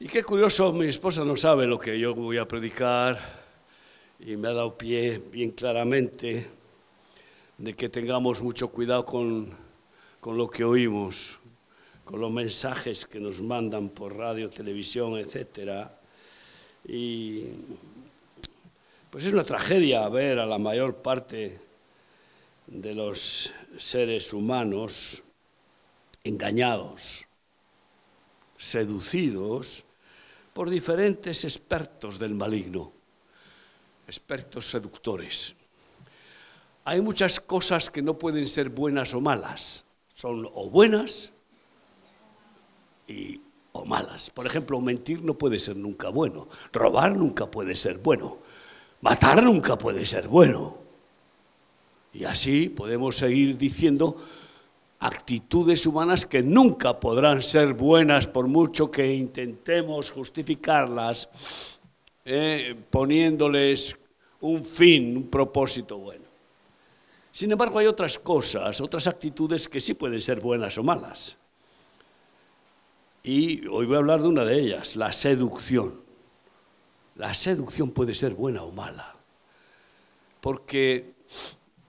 Y qué curioso, mi esposa no sabe lo que yo voy a predicar y me ha dado pie bien claramente de que tengamos mucho cuidado con, con lo que oímos, con los mensajes que nos mandan por radio, televisión, etc. Y pues es una tragedia ver a la mayor parte de los seres humanos engañados, seducidos por diferentes expertos del maligno, expertos seductores. Hay muchas cosas que no pueden ser buenas o malas, son o buenas y, o malas. Por ejemplo, mentir no puede ser nunca bueno, robar nunca puede ser bueno, matar nunca puede ser bueno. Y así podemos seguir diciendo actitudes humanas que nunca podrán ser buenas por mucho que intentemos justificarlas eh, poniéndoles un fin, un propósito bueno. Sin embargo, hay otras cosas, otras actitudes que sí pueden ser buenas o malas. Y hoy voy a hablar de una de ellas, la seducción. La seducción puede ser buena o mala, porque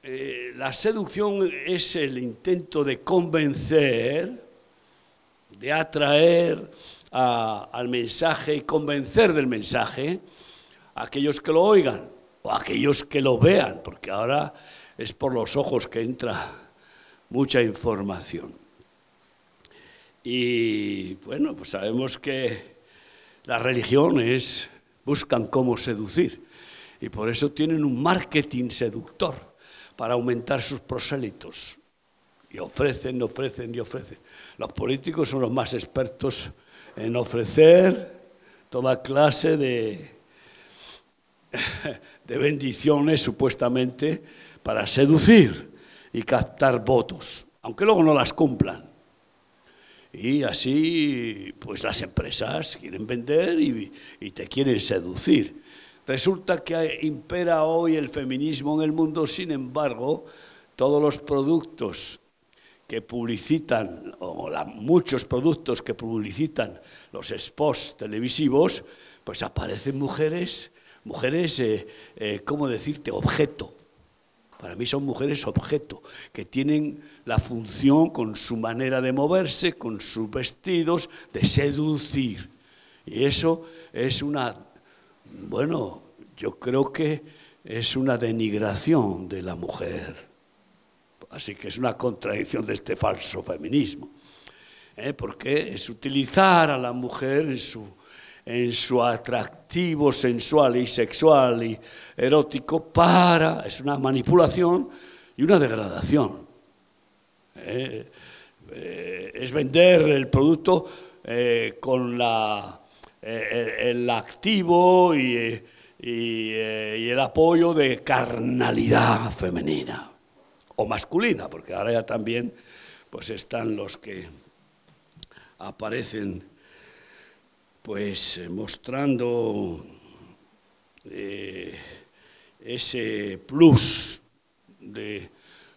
eh, la seducción es el intento de convencer, de atraer al mensaje y convencer del mensaje a aquellos que lo oigan o a aquellos que lo vean, porque ahora es por los ojos que entra mucha información. Y bueno, pues sabemos que las religiones buscan cómo seducir y por eso tienen un marketing seductor para aumentar sus prosélitos. Y ofrecen, ofrecen y ofrecen. Los políticos son los más expertos en ofrecer toda clase de, de bendiciones supuestamente para seducir y captar votos, aunque luego no las cumplan. Y así, pues las empresas quieren vender y, y te quieren seducir. Resulta que impera hoy el feminismo en el mundo, sin embargo, todos los productos que publicitan, o muchos productos que publicitan los spots televisivos, pues aparecen mujeres, mujeres, eh, eh, ¿cómo decirte?, objeto. Para mí son mujeres objeto, que tienen la función con su manera de moverse, con sus vestidos, de seducir. Y eso es una bueno, yo creo que es una denigración de la mujer. Así que es una contradicción de este falso feminismo. ¿eh? Porque es utilizar a la mujer en su, en su atractivo sensual y sexual y erótico para, es una manipulación y una degradación. ¿eh? Eh, es vender el producto con la eh, el activo eh, y, el apoyo de carnalidad femenina o masculina, porque ahora ya también pues están los que aparecen pues mostrando eh, ese plus de,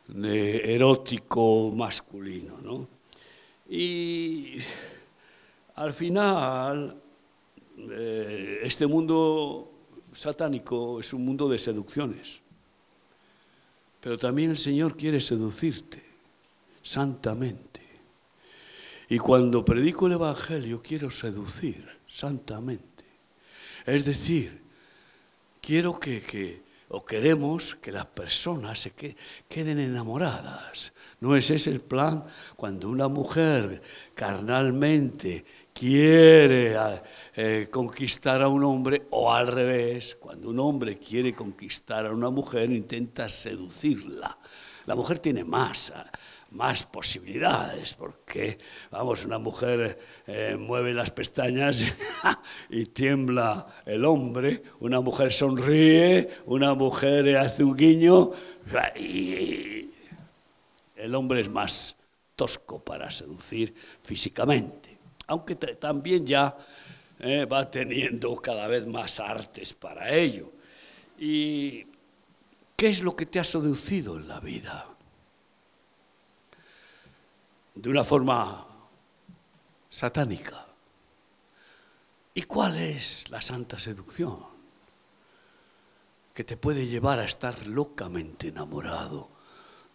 de, erótico masculino. ¿no? Y al final eh, este mundo satánico es un mundo de seducciones. Pero también el Señor quiere seducirte santamente. Y cuando predico el Evangelio quiero seducir santamente. Es decir, quiero que, o queremos que las personas se queden enamoradas. ¿No es ese el plan? Cuando una mujer carnalmente quiere eh, conquistar a un hombre o al revés, cuando un hombre quiere conquistar a una mujer intenta seducirla. La mujer tiene más, más posibilidades, porque, vamos, una mujer eh, mueve las pestañas y tiembla el hombre, una mujer sonríe, una mujer hace un guiño y el hombre es más tosco para seducir físicamente, aunque también ya eh, va teniendo cada vez más artes para ello. ¿Y qué es lo que te ha seducido en la vida? De una forma satánica. ¿Y cuál es la santa seducción? Que te puede llevar a estar locamente enamorado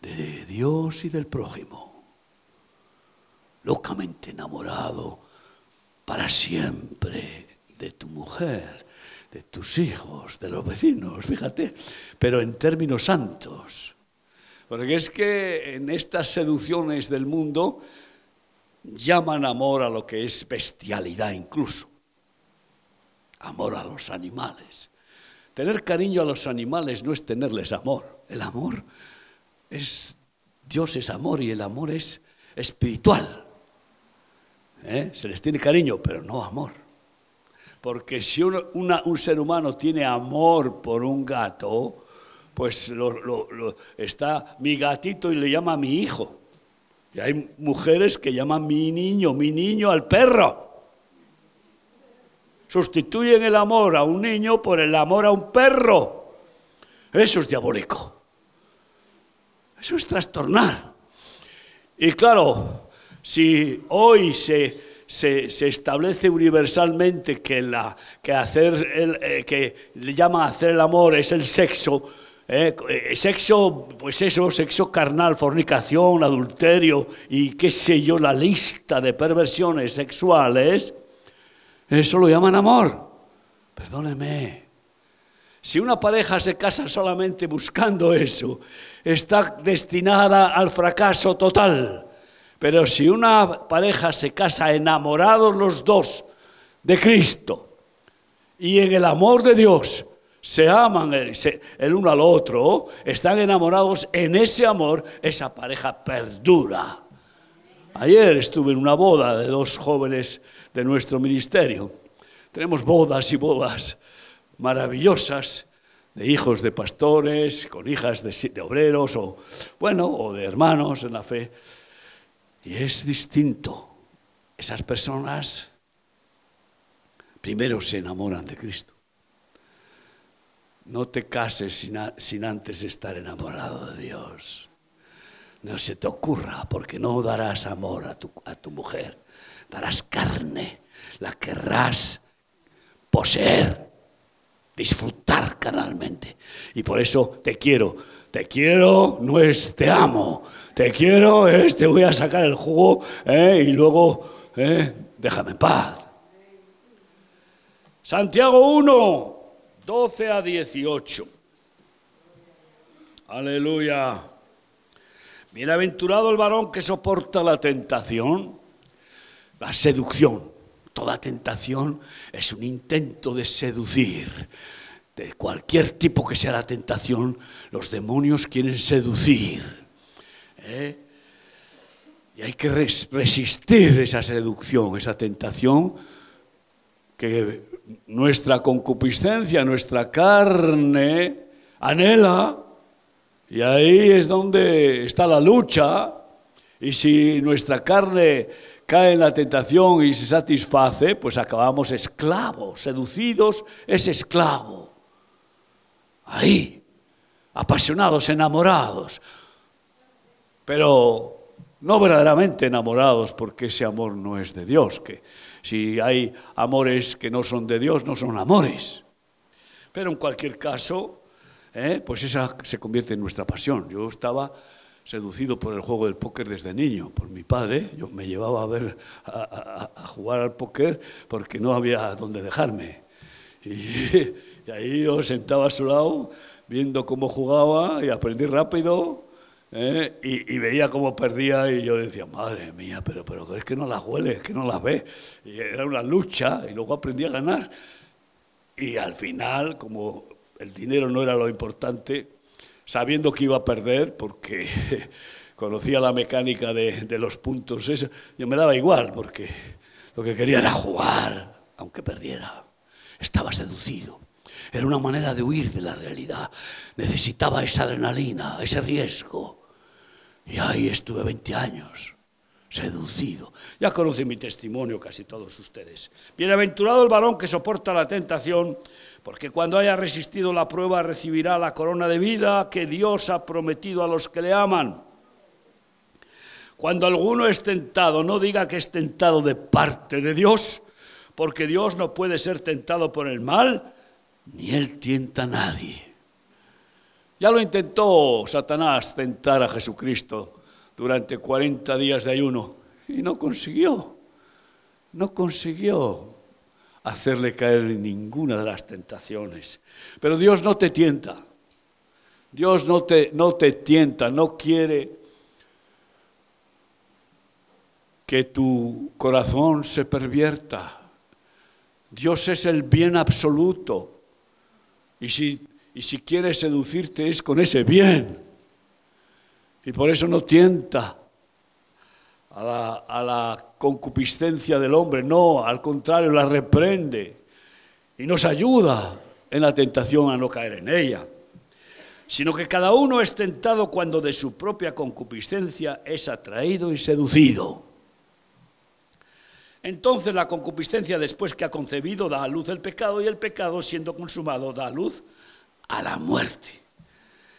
de Dios y del prójimo. Locamente enamorado para siempre de tu mujer, de tus hijos, de los vecinos, fíjate, pero en términos santos. Porque es que en estas seducciones del mundo llaman amor a lo que es bestialidad incluso. Amor a los animales. Tener cariño a los animales no es tenerles amor. El amor es, Dios es amor y el amor es espiritual. ¿Eh? Se les tiene cariño, pero no amor. Porque si un ser humano tiene amor por un gato, pues está mi gatito y le llama mi hijo. Y hay mujeres que llaman mi niño, mi niño al perro. Sustituyen el amor a un niño por el amor a un perro. Eso es diabólico. Eso es trastornar. Y claro, si hoy se, se, establece universalmente que, la, que, hacer el, eh, que le llama hacer el amor es el sexo, eh, eh, sexo, pues eso, sexo carnal, fornicación, adulterio y qué sé yo, la lista de perversiones sexuales, eso lo llaman amor. Perdóneme. Si una pareja se casa solamente buscando eso, está destinada al fracaso total. Pero si una pareja se casa enamorados los dos de Cristo y en el amor de Dios, se aman el, uno al otro, están enamorados en ese amor, esa pareja perdura. Ayer estuve en una boda de dos jóvenes de nuestro ministerio. Tenemos bodas y bodas maravillosas de hijos de pastores, con hijas de, de obreros o, bueno, o de hermanos en la fe. Y es distinto. Esas personas primero se enamoran de Cristo. No te cases sin, antes estar enamorado de Dios. No se te ocurra, porque no darás amor a tu, a tu mujer. Darás carne, la querrás poseer, disfrutar carnalmente. Y por eso te quiero. Te quiero, no es te amo te quiero, eh, te voy a sacar el jugo eh, y luego eh, déjame en paz. Santiago 1, 12 a 18. Aleluya. Bienaventurado el varón que soporta la tentación, la seducción. Toda tentación es un intento de seducir. De cualquier tipo que sea la tentación, los demonios quieren seducir. ¿eh? Y hay que res resistir esa seducción, esa tentación que nuestra concupiscencia, nuestra carne anhela. Y ahí es donde está la lucha. Y si nuestra carne cae en la tentación y se satisface, pues acabamos esclavos, seducidos, es esclavo. Ahí, apasionados, enamorados, pero no verdaderamente enamorados, porque ese amor no es de Dios, que si hay amores que no son de Dios, no son amores. Pero en cualquier caso, ¿eh? pues esa se convierte en nuestra pasión. Yo estaba seducido por el juego del póker desde niño, por mi padre. Yo me llevaba a ver a, jugar al póker porque no había dónde dejarme. Y, y, ahí yo sentaba a su lado viendo cómo jugaba y aprendí rápido ¿eh? y, veía cómo perdía y yo decía, madre mía, pero, pero es que no las huele, es que no las ve. Y era una lucha y luego aprendí a ganar. Y al final, como el dinero no era lo importante, sabiendo que iba a perder, porque conocía la mecánica de, de los puntos, eso, yo me daba igual, porque lo que quería era jugar, aunque perdiera. Estaba seducido. Era una manera de huir de la realidad. Necesitaba esa adrenalina, ese riesgo. Y ahí estuve 20 años, seducido. Ya conocen mi testimonio casi todos ustedes. Bienaventurado el varón que soporta la tentación, porque cuando haya resistido la prueba recibirá la corona de vida que Dios ha prometido a los que le aman. Cuando alguno es tentado, no diga que es tentado de parte de Dios, porque Dios no puede ser tentado por el mal, ni él tienta a nadie. Ya lo intentó Satanás tentar a Jesucristo durante 40 días de ayuno y no consiguió, no consiguió hacerle caer en ninguna de las tentaciones. Pero Dios no te tienta, Dios no te, no te tienta, no quiere que tu corazón se pervierta. Dios es el bien absoluto. Y si, y si quiere seducirte es con ese bien. Y por eso no tienta a la, concupiscencia del hombre, no, al contrario, la reprende y nos ayuda en la tentación a no caer en ella sino que cada uno es tentado cuando de su propia concupiscencia es atraído y seducido. Entonces la concupiscencia después que ha concebido da a luz el pecado y el pecado siendo consumado da a luz a la muerte.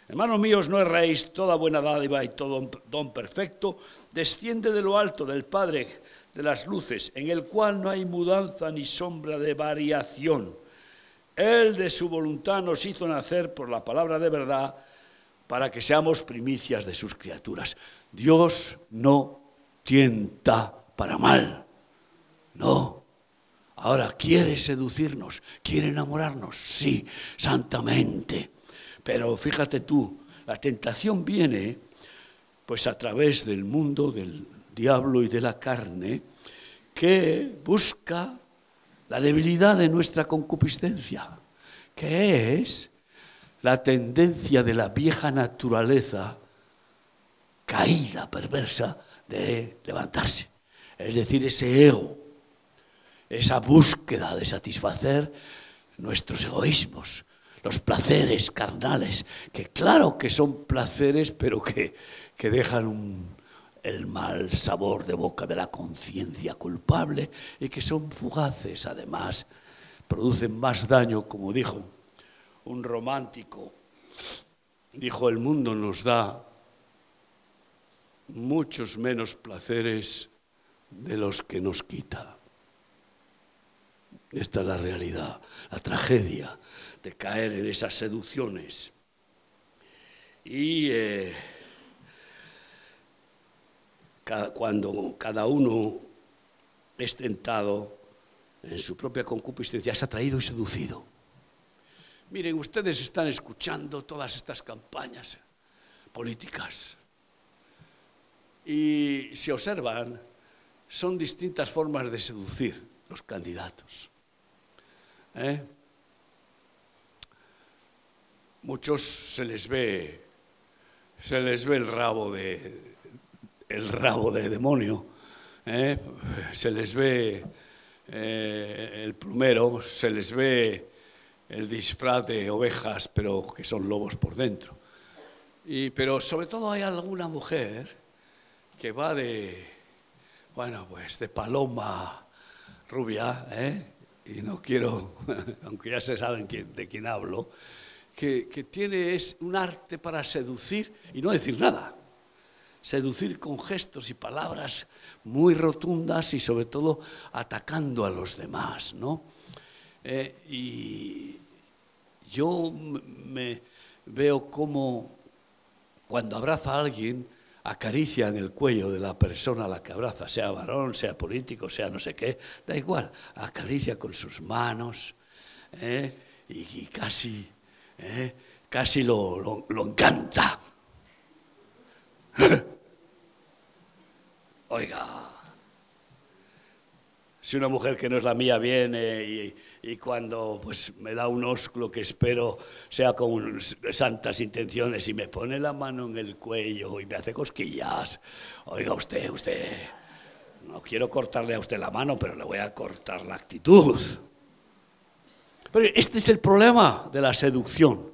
Hermanos míos, no erréis, toda buena dádiva y todo don perfecto desciende de lo alto del Padre de las luces, en el cual no hay mudanza ni sombra de variación él de su voluntad nos hizo nacer por la palabra de verdad para que seamos primicias de sus criaturas. Dios no tienta para mal. No. Ahora, ¿quiere seducirnos? ¿Quiere enamorarnos? Sí, santamente. Pero fíjate tú, la tentación viene pues a través del mundo, del diablo y de la carne, que busca la debilidad de nuestra concupiscencia, que es la tendencia de la vieja naturaleza caída, perversa, de levantarse. Es decir, ese ego, esa búsqueda de satisfacer nuestros egoísmos, los placeres carnales, que claro que son placeres, pero que, que dejan el mal sabor de boca de la conciencia culpable y que son fugaces además, producen más daño, como dijo un romántico. Dijo, el mundo nos da muchos menos placeres de los que nos quita. Esta es la realidad, la tragedia de caer en esas seducciones. Y eh, cuando cada uno es tentado en su propia concupiscencia, es atraído y seducido. Miren, ustedes están escuchando todas estas campañas políticas y si observan, son distintas formas de seducir los candidatos. ¿Eh? Muchos se les ve, se les ve el rabo de, el rabo de demonio, ¿eh? se les ve eh, el plumero, se les ve el disfraz de ovejas, pero que son lobos por dentro. Y, pero sobre todo hay alguna mujer que va de, bueno, pues de paloma rubia, ¿eh? Y no quiero, aunque ya se saben de quién hablo, que, que tiene es un arte para seducir y no decir nada seducir con gestos y palabras muy rotundas y sobre todo atacando a los demás, ¿no? Eh, y yo me veo como cuando abraza a alguien acaricia en el cuello de la persona a la que abraza, sea varón, sea político, sea no sé qué, da igual, acaricia con sus manos ¿eh? y, casi, ¿eh? casi lo, lo encanta. Oiga, si una mujer que no es la mía viene y, cuando pues, me da un ósculo que espero sea con santas intenciones y me pone la mano en el cuello y me hace cosquillas, oiga usted, usted, no quiero cortarle a usted la mano, pero le voy a cortar la actitud. Pero este es el problema de la seducción.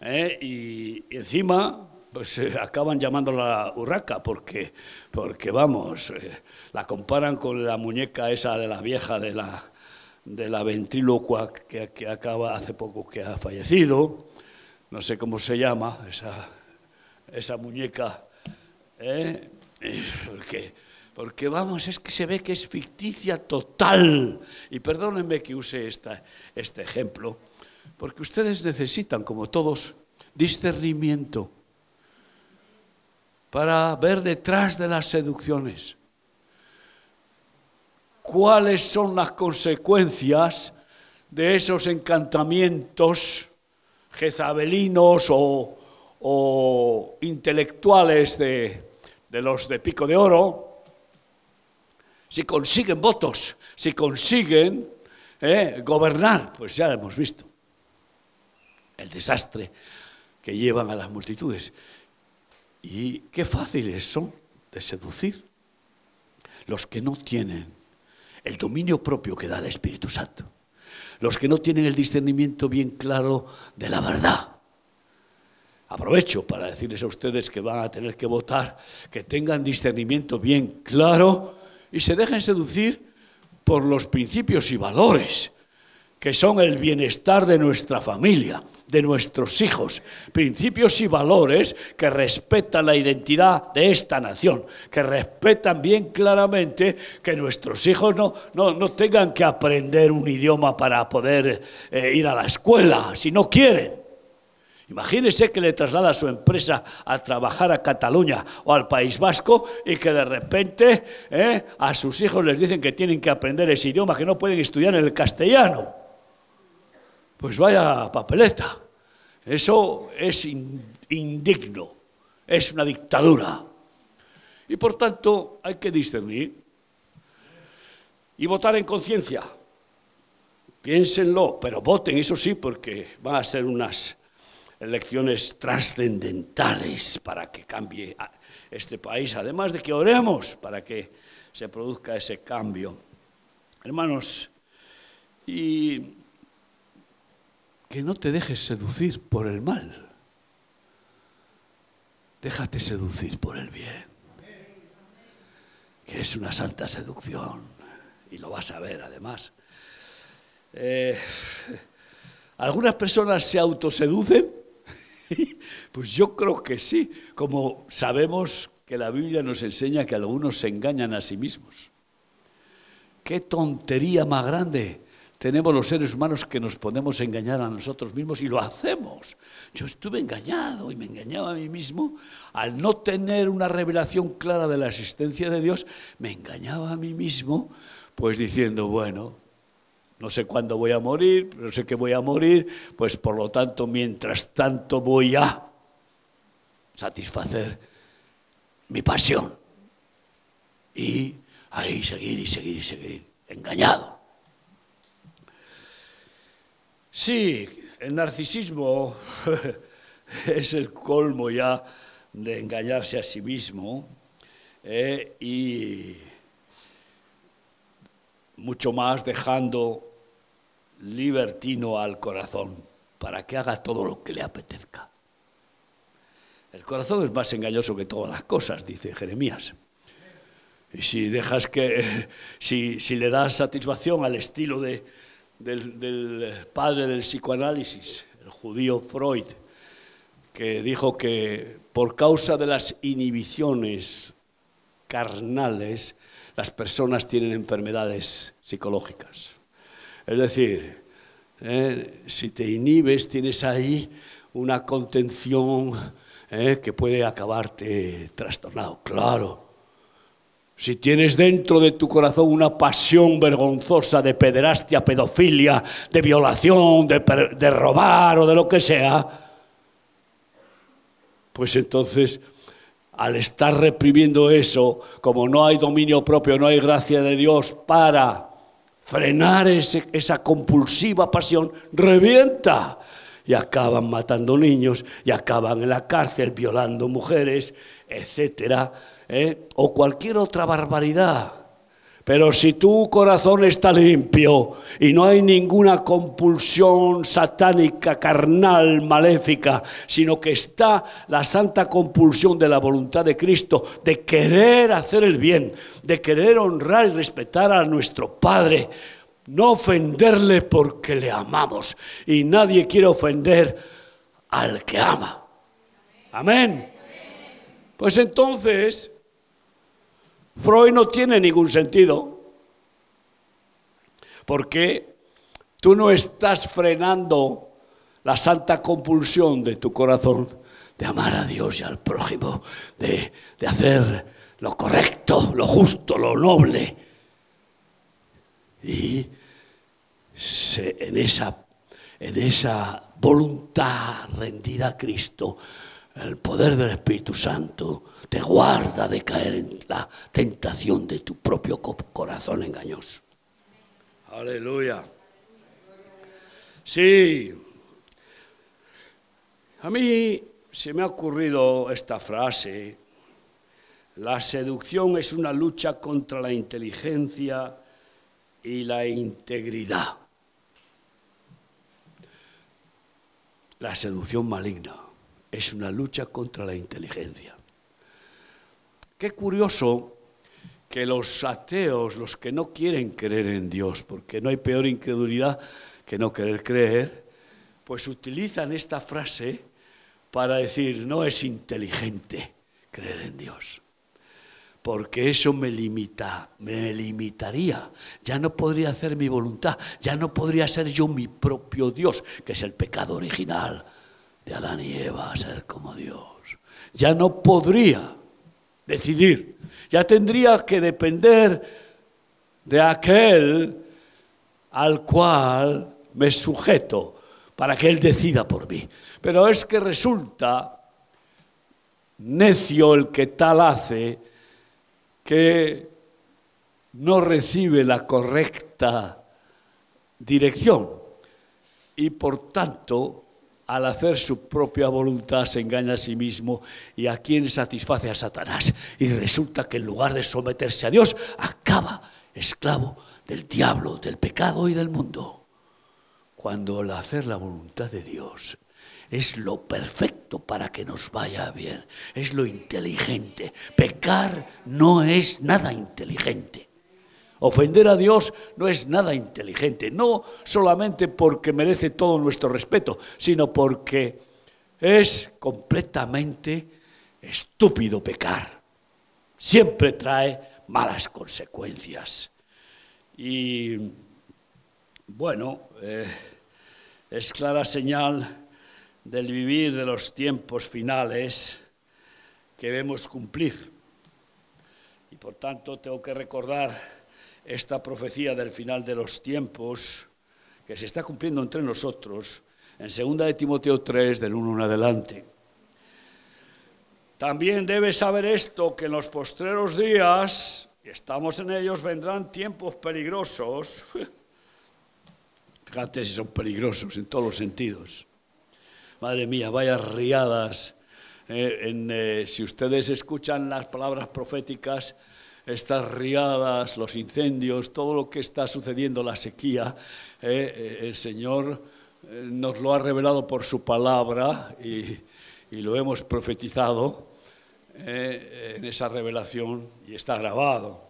¿eh? y encima pues eh, acaban llamándola urraca porque, porque vamos, eh, la comparan con la muñeca esa de la vieja de la, de la ventrílocua que, que, acaba hace poco que ha fallecido, no sé cómo se llama esa, esa muñeca, ¿eh? porque, Porque vamos, es que se ve que es ficticia total. Y perdónenme que use esta, este ejemplo, porque ustedes necesitan, como todos, discernimiento para ver detrás de las seducciones. Cuáles son las consecuencias de esos encantamientos jezabelinos o, intelectuales de, de los de pico de oro, si consiguen votos, si consiguen eh, gobernar, pues ya lo hemos visto, el desastre que llevan a las multitudes. Y qué fáciles son de seducir los que no tienen el dominio propio que da el Espíritu Santo, los que no tienen el discernimiento bien claro de la verdad. Aprovecho para decirles a ustedes que van a tener que votar, que tengan discernimiento bien claro y se dejen seducir por los principios y valores que son el bienestar de nuestra familia, de nuestros hijos, principios y valores que respetan la identidad de esta nación, que respetan bien claramente que nuestros hijos no, no, tengan que aprender un idioma para poder eh, ir a la escuela, si no quieren. Imagínese que le traslada su empresa a trabajar a Cataluña o al País Vasco y que de repente eh, a sus hijos les dicen que tienen que aprender ese idioma, que no pueden estudiar el castellano. Pues vaya papeleta. Eso es indigno, es una dictadura. Y por tanto hay que discernir y votar en conciencia. Piénsenlo, pero voten, eso sí, porque van a ser unas elecciones trascendentales para que cambie este país, además de que oremos para que se produzca ese cambio. Hermanos, y que no te dejes seducir por el mal, déjate seducir por el bien, que es una santa seducción, y lo vas a ver además. Eh, algunas personas se autoseducen Pues yo creo que sí, como sabemos que la Biblia nos enseña que algunos se engañan a sí mismos. Qué tontería más grande tenemos los seres humanos que nos podemos engañar a nosotros mismos y lo hacemos. Yo estuve engañado y me engañaba a mí mismo al no tener una revelación clara de la existencia de Dios, me engañaba a mí mismo, pues diciendo, bueno, no sé cuándo voy a morir, pero sé que voy a morir, pues por lo tanto, mientras tanto voy a satisfacer mi pasión. Y ahí seguir y seguir y seguir, engañado. Sí, el narcisismo es el colmo ya de engañarse a sí mismo eh, y mucho más dejando libertino al corazón para que haga todo lo que le apetezca. El corazón es más engañoso que todas las cosas, dice Jeremías. Y si dejas que, si, le das satisfacción al estilo de, del, del padre del psicoanálisis, el judío Freud, que dijo que por causa de las inhibiciones carnales, las personas tienen enfermedades psicológicas. Es decir, eh, si te inhibes, tienes ahí una contención eh, que puede acabarte trastornado. Claro. Si tienes dentro de tu corazón una pasión vergonzosa de pederastia, pedofilia, de violación, de, de robar o de lo que sea, pues entonces al estar reprimiendo eso, como no hay dominio propio, no hay gracia de Dios para frenar ese, esa compulsiva pasión, revienta. Y acaban matando niños y acaban en la cárcel violando mujeres, etcétera, ¿eh? o cualquier otra barbaridad. Pero si tu corazón está limpio y no hay ninguna compulsión satánica, carnal, maléfica, sino que está la santa compulsión de la voluntad de Cristo, de querer hacer el bien, de querer honrar y respetar a nuestro Padre, no ofenderle porque le amamos. Y nadie quiere ofender al que ama. Amén. Pues entonces Freud no tiene ningún sentido, porque tú no estás frenando la santa compulsión de tu corazón de amar a Dios y al prójimo, de, hacer lo correcto, lo justo, lo noble. Y en, esa, en esa voluntad rendida a Cristo, el poder del Espíritu Santo te guarda de caer en la tentación de tu propio corazón engañoso. Aleluya. Sí. A mí se me ha ocurrido esta frase. La seducción es una lucha contra la inteligencia y la integridad. La seducción maligna es una lucha contra la inteligencia. Qué curioso que los ateos, los que no quieren creer en Dios, porque no hay peor incredulidad que no querer creer, pues utilizan esta frase para decir, no es inteligente creer en Dios, porque eso me limita, me limitaría, ya no podría hacer mi voluntad, ya no podría ser yo mi propio Dios, que es el pecado original de Adán y Eva, ser como Dios. Ya no podría decidir, ya tendría que depender de aquel al cual me sujeto para que Él decida por mí. Pero es que resulta necio el que tal hace que no recibe la correcta dirección y por tanto al hacer su propia voluntad se engaña a sí mismo y a quien satisface a Satanás. Y resulta que en lugar de someterse a Dios, acaba esclavo del diablo, del pecado y del mundo. Cuando al hacer la voluntad de Dios es lo perfecto para que nos vaya bien, es lo inteligente. Pecar no es nada inteligente. Ofender a Dios no es nada inteligente, no solamente porque merece todo nuestro respeto, sino porque es completamente estúpido pecar. Siempre trae malas consecuencias. Y bueno, eh, es clara señal del vivir de los tiempos finales que debemos cumplir. Y por tanto tengo que recordar esta profecía del final de los tiempos que se está cumpliendo entre nosotros en 2 de Timoteo 3, del 1 en adelante. También debes saber esto, que en los postreros días, y estamos en ellos, vendrán tiempos peligrosos. Fíjate si son peligrosos en todos los sentidos. Madre mía, vaya riadas. Eh, eh, si ustedes escuchan las palabras proféticas, estas riadas, los incendios, todo lo que está sucediendo, la sequía, eh, el Señor nos lo ha revelado por su palabra y, lo hemos profetizado en esa revelación y está grabado.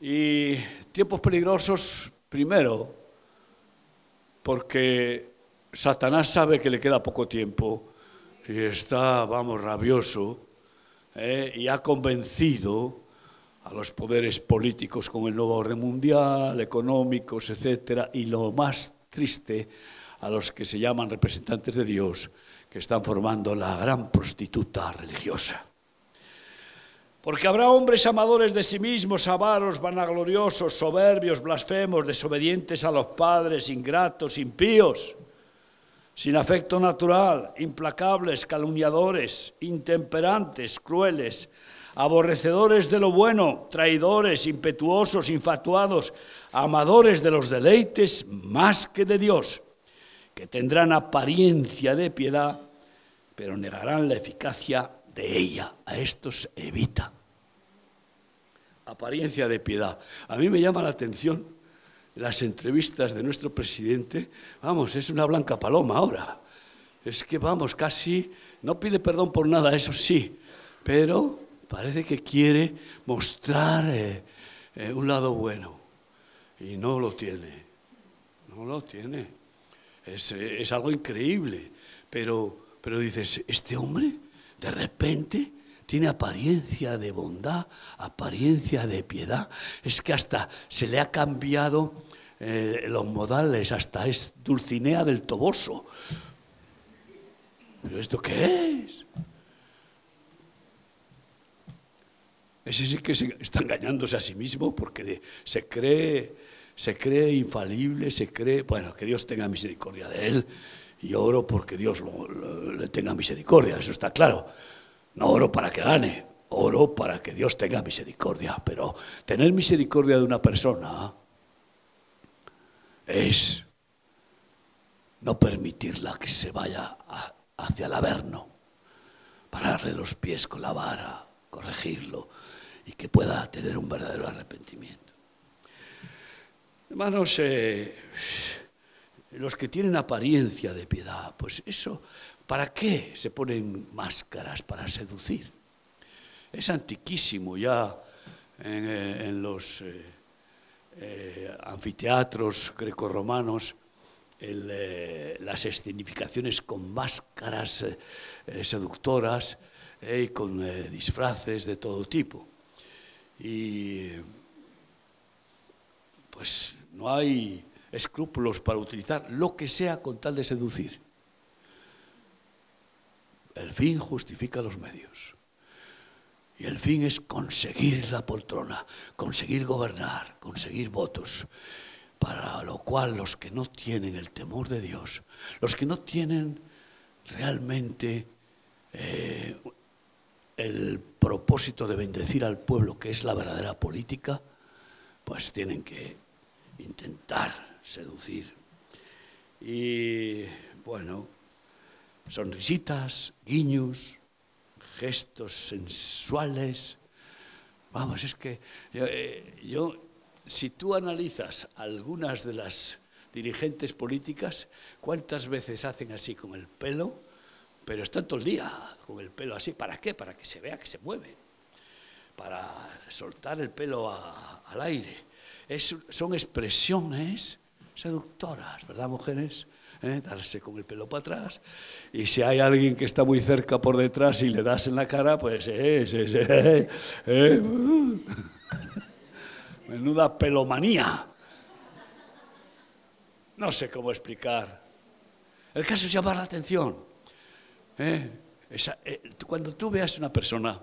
Y tiempos peligrosos, primero, porque Satanás sabe que le queda poco tiempo y está, vamos, rabioso eh, y ha convencido a los poderes políticos con el nuevo orden mundial, económicos, etcétera, y lo más triste, a los que se llaman representantes de Dios, que están formando la gran prostituta religiosa. Porque habrá hombres amadores de sí mismos, avaros, vanagloriosos, soberbios, blasfemos, desobedientes a los padres, ingratos, impíos sin afecto natural, implacables, calumniadores, intemperantes, crueles, aborrecedores de lo bueno, traidores, impetuosos, infatuados, amadores de los deleites más que de Dios, que tendrán apariencia de piedad, pero negarán la eficacia de ella. A estos evita. Apariencia de piedad. A mí me llama la atención las entrevistas de nuestro presidente, vamos, es una blanca paloma ahora. Es que vamos, casi no pide perdón por nada, eso sí, pero parece que quiere mostrar eh, eh, un lado bueno y no lo tiene, no lo tiene. Es, eh, es algo increíble, pero, pero dices, este hombre de repente tiene apariencia de bondad, apariencia de piedad. Es que hasta se le ha cambiado eh, los modales, hasta es Dulcinea del Toboso. ¿Pero esto qué es? Ese sí que se está engañándose a sí mismo porque se cree, se cree infalible, se cree, bueno, que Dios tenga misericordia de él. Y oro porque Dios le tenga misericordia, eso está claro. No oro para que gane, oro para que Dios tenga misericordia. Pero tener misericordia de una persona es no permitirla que se vaya hacia el averno, pararle los pies con la vara, corregirlo y que pueda tener un verdadero arrepentimiento. Hermanos, eh, los que tienen apariencia de piedad, pues eso, ¿para qué se ponen máscaras para seducir? Es antiquísimo ya en, eh, los eh, eh, anfiteatros grecorromanos las escenificaciones con máscaras seductoras y con disfraces de todo tipo. Y pues no hay escrúpulos para utilizar lo que sea con tal de seducir. El fin justifica los medios. Y el fin es conseguir la poltrona, conseguir gobernar, conseguir votos, para lo cual los que no tienen el temor de Dios, los que no tienen realmente eh, el propósito de bendecir al pueblo, que es la verdadera política, pues tienen que intentar seducir. Y bueno, sonrisitas, guiños, gestos sensuales. Vamos, es que eh, yo, si tú analizas algunas de las dirigentes políticas, ¿cuántas veces hacen así con el pelo? Pero están todo el día con el pelo así. ¿Para qué? Para que se vea que se mueve. Para soltar el pelo al aire. son expresiones seductoras, ¿verdad, mujeres? ¿Eh? Darse con el pelo para atrás. Y si hay alguien que está muy cerca por detrás y le das en la cara, pues es, es, es, es menuda pelomanía. No sé cómo explicar. El caso es llamar la atención. ¿Eh? Eh, cuando tú veas una persona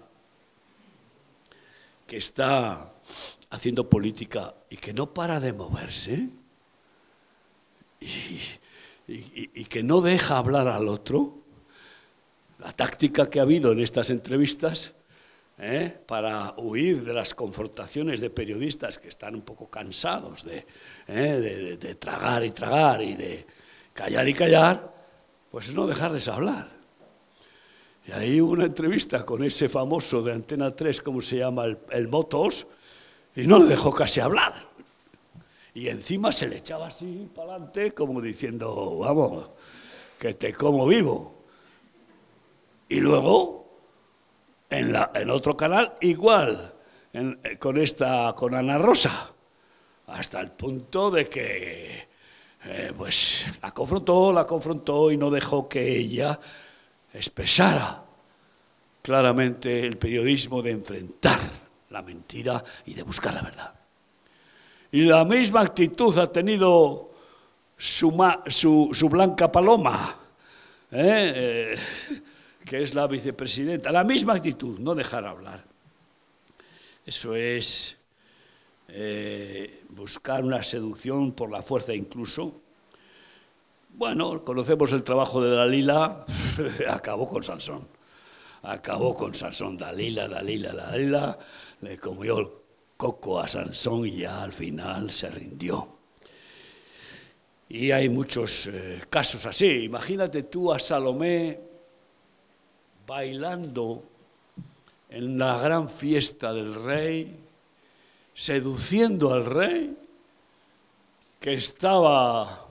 que está haciendo política y que no para de moverse, y, que no deja hablar al otro, la táctica que ha habido en estas entrevistas ¿eh? para huir de las confrontaciones de periodistas que están un poco cansados ¿eh? de, de, tragar y tragar y de callar y callar, pues no dejarles hablar. Y ahí hubo una entrevista con ese famoso de Antena 3, ¿cómo se llama? El, el Motos, y no le dejó casi hablar y encima se le echaba así para adelante como diciendo, vamos, que te como vivo. Y luego, en, la, en otro canal, igual, eh, con, esta, con Ana Rosa, hasta el punto de que, eh, pues, la confrontó, la confrontó y no dejó que ella expresara claramente el periodismo de enfrentar la mentira y de buscar la verdad. Y la misma actitud ha tenido su, su, Blanca Paloma, ¿eh? Eh, que es la vicepresidenta. La misma actitud, no dejar hablar. Eso es eh, buscar una seducción por la fuerza incluso. Bueno, conocemos el trabajo de Dalila, acabó con Sansón. Acabó con Sansón, Dalila, Dalila, Dalila, le comió coco a Sansón y ya al final se rindió. Y hay muchos eh, casos así. Imagínate tú a Salomé bailando en la gran fiesta del rey, seduciendo al rey, que estaba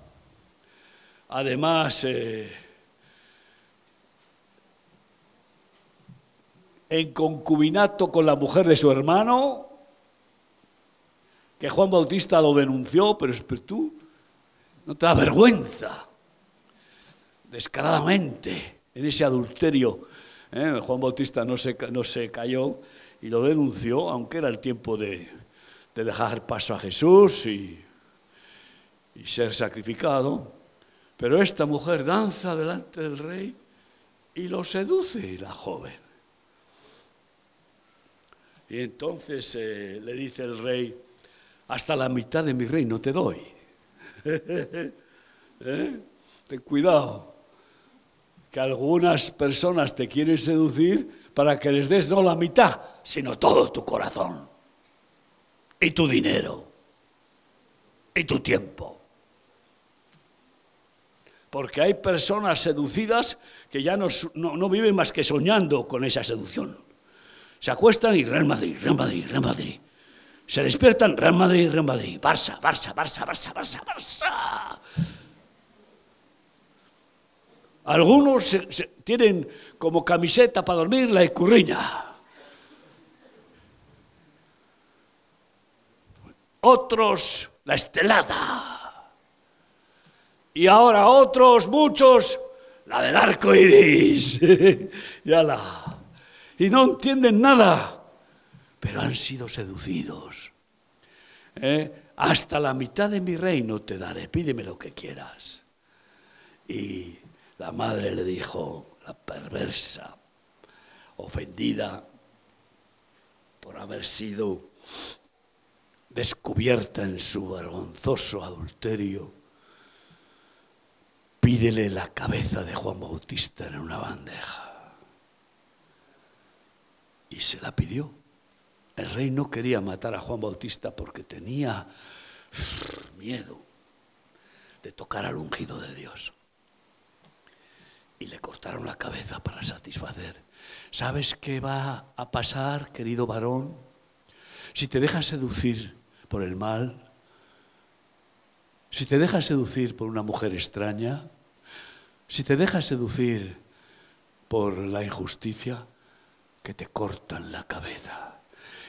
además eh, en concubinato con la mujer de su hermano, que Juan Bautista lo denunció, pero, tú no te da vergüenza, descaradamente, en ese adulterio ¿eh? Juan Bautista no se, no se cayó y lo denunció, aunque era el tiempo de, de dejar paso a Jesús y, y ser sacrificado. Pero esta mujer danza delante del rey y lo seduce la joven. Y entonces eh, le dice el rey, hasta la mitad de mi reino te doy. ¿Eh? Ten cuidado, que algunas personas te quieren seducir para que les des no la mitad, sino todo tu corazón, y tu dinero, y tu tiempo. Porque hay personas seducidas que ya no, no, viven más que soñando con esa seducción. Se acuestan y Real Madrid, Real Madrid, Real Madrid. Se despiertan Real Madrid, Real Madrid. Barça, Barça, Barça, Barça, Barça, Barça. Algunos tienen como camiseta para dormir la escurriña. Otros la estelada y ahora otros, muchos, la del arco iris. y, y no entienden nada, pero han sido seducidos. ¿Eh? Hasta la mitad de mi reino te daré, pídeme lo que quieras. Y la madre le dijo, la perversa, ofendida por haber sido descubierta en su vergonzoso adulterio, pídele la cabeza de Juan Bautista en una bandeja. Y se la pidió. El rey no quería matar a Juan Bautista porque tenía miedo de tocar al ungido de Dios. Y le cortaron la cabeza para satisfacer. ¿Sabes qué va a pasar, querido varón? Si te dejas seducir por el mal, si te dejas seducir por una mujer extraña, si te dejas seducir por la injusticia, que te cortan la cabeza.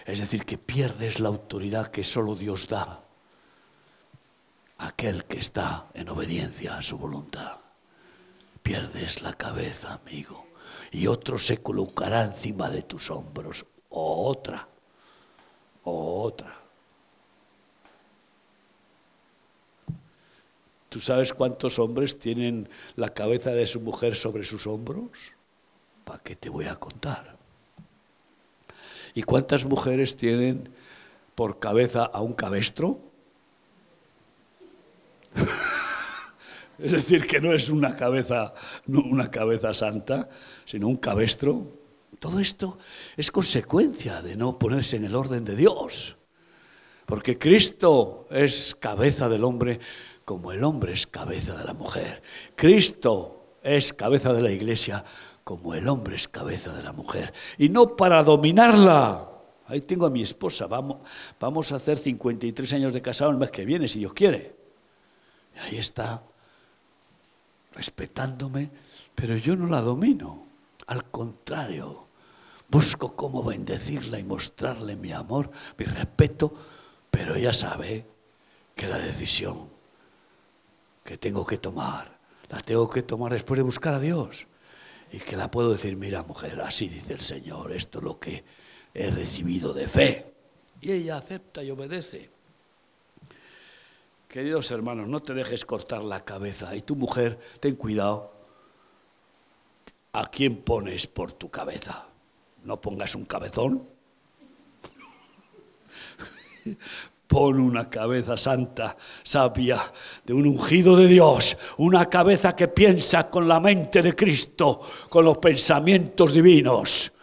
Es decir, que pierdes la autoridad que solo Dios da a aquel que está en obediencia a su voluntad. Pierdes la cabeza, amigo, y otro se colocará encima de tus hombros, o otra, o otra. ¿Tú sabes cuántos hombres tienen la cabeza de su mujer sobre sus hombros? ¿Para qué te voy a contar? ¿Y cuántas mujeres tienen por cabeza a un cabestro? es decir, que no es una cabeza, una cabeza santa, sino un cabestro. Todo esto es consecuencia de no ponerse en el orden de Dios. Porque Cristo es cabeza del hombre como el hombre es cabeza de la mujer. Cristo es cabeza de la iglesia como el hombre es cabeza de la mujer. Y no para dominarla. Ahí tengo a mi esposa, vamos, vamos a hacer 53 años de casado el mes que viene, si Dios quiere. Y ahí está, respetándome, pero yo no la domino. Al contrario, busco cómo bendecirla y mostrarle mi amor, mi respeto, pero ella sabe que la decisión que tengo que tomar, las tengo que tomar después de buscar a Dios. Y que la puedo decir, mira mujer, así dice el Señor, esto es lo que he recibido de fe. Y ella acepta y obedece. Queridos hermanos, no te dejes cortar la cabeza. Y tu mujer, ten cuidado. ¿A quién pones por tu cabeza? No pongas un cabezón. Pon una cabeza santa, sabia, de un ungido de Dios, una cabeza que piensa con la mente de Cristo, con los pensamientos divinos.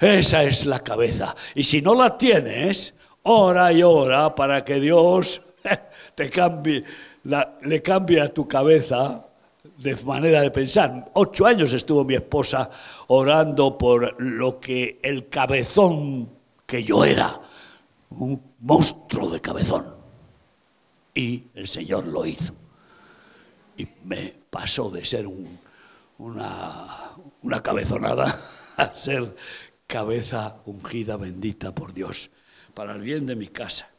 Esa es la cabeza. Y si no la tienes, ora y ora para que Dios te cambie, le cambie a tu cabeza de manera de pensar. Ocho años estuvo mi esposa orando por lo que el cabezón que yo era un monstruo de cabezón. Y el Señor lo hizo. Y me pasó de ser una, una cabezonada a ser cabeza ungida, bendita por Dios, para el bien de mi casa.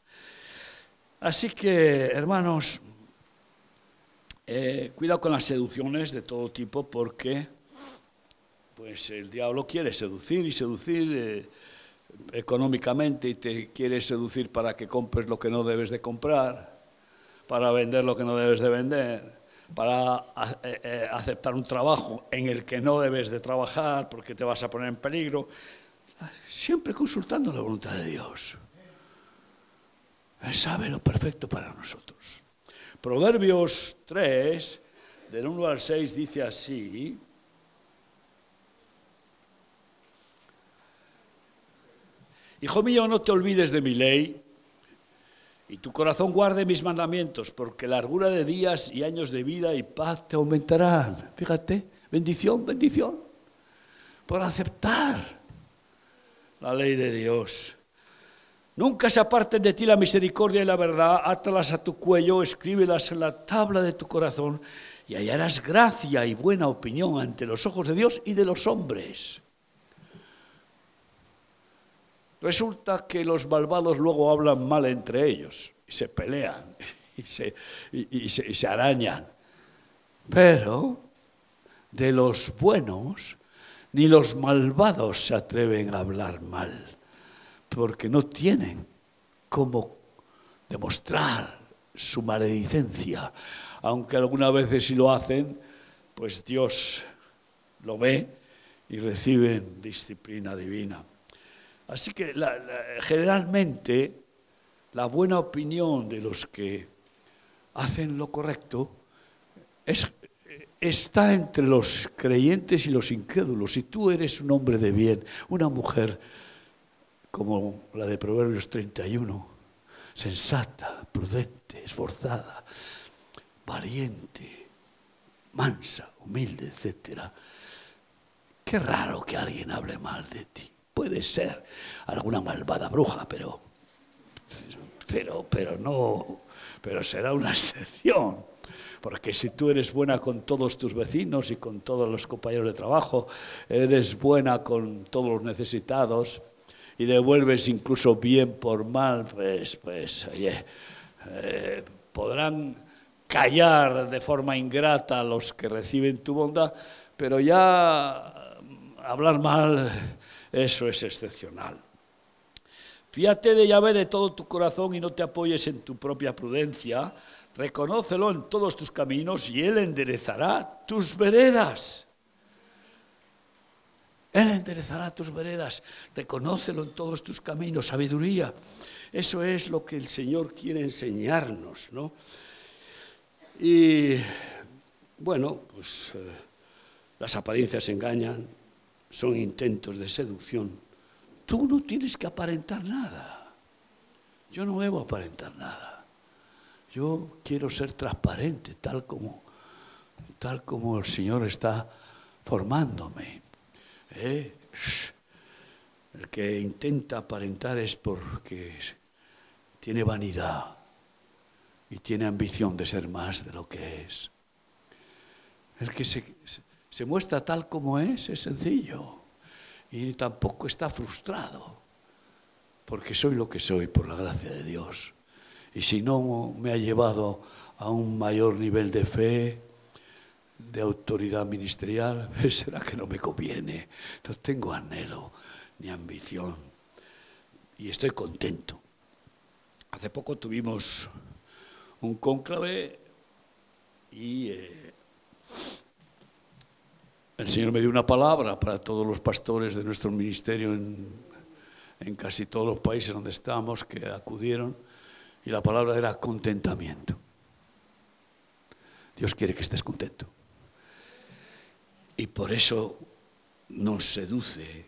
Así que, hermanos, eh, cuidado con las seducciones de todo tipo porque pues el diablo quiere seducir y seducir eh, económicamente y te quiere seducir para que compres lo que no debes de comprar, para vender lo que no debes de vender, para eh, eh, aceptar un trabajo en el que no debes de trabajar porque te vas a poner en peligro, siempre consultando la voluntad de Dios. Él sabe lo perfecto para nosotros. Proverbios 3, del 1 al 6, dice así, Hijo mío, no te olvides de mi ley y tu corazón guarde mis mandamientos, porque largura de días y años de vida y paz te aumentarán. Fíjate, bendición, bendición, por aceptar la ley de Dios. Nunca se aparten de ti la misericordia y la verdad, átalas a tu cuello, escríbelas en la tabla de tu corazón y hallarás gracia y buena opinión ante los ojos de Dios y de los hombres. Resulta que los malvados luego hablan mal entre ellos y se pelean y se, y, se, arañan. Pero de los buenos ni los malvados se atreven a hablar mal, porque no tienen cómo demostrar su maledicencia, aunque algunas veces si lo hacen, pues Dios lo ve y reciben disciplina divina. Así que generalmente la buena opinión de los que hacen lo correcto está entre los creyentes y los incrédulos. Si tú eres un hombre de bien, una mujer como la de Proverbios 31, sensata, prudente, esforzada, valiente, mansa, humilde, etc. Qué raro que alguien hable mal de ti. Puede ser alguna malvada bruja, pero, pero, pero no, pero será una excepción. Porque si tú eres buena con todos tus vecinos y con todos los compañeros de trabajo, eres buena con todos los necesitados y devuelves incluso bien por mal, pues, pues, oye, eh, podrán callar de forma ingrata a los que reciben tu bondad, pero ya hablar mal eso es excepcional. Fíate de Yahvé de todo tu corazón y no te apoyes en tu propia prudencia. Reconócelo en todos tus caminos y Él enderezará tus veredas. Él enderezará tus veredas. Reconócelo en todos tus caminos. Sabiduría. Eso es lo que el Señor quiere enseñarnos, ¿no? Y bueno, pues eh, las apariencias engañan, son intentos de seducción, tú no tienes que aparentar nada. Yo no debo aparentar nada. Yo quiero ser transparente, tal como, tal como el Señor está formándome. ¿Eh? El que intenta aparentar es porque tiene vanidad y tiene ambición de ser más de lo que es. El que se, se muestra tal como es, es sencillo. Y tampoco está frustrado, porque soy lo que soy por la gracia de Dios. Y si no me ha llevado a un mayor nivel de fe, de autoridad ministerial, será que no me conviene. No tengo anhelo ni ambición. Y estoy contento. Hace poco tuvimos un cónclave y eh, el Señor me dio una palabra para todos los pastores de nuestro ministerio en, casi todos los países donde estamos que acudieron y la palabra era contentamiento. Dios quiere que estés contento. Y por eso nos seduce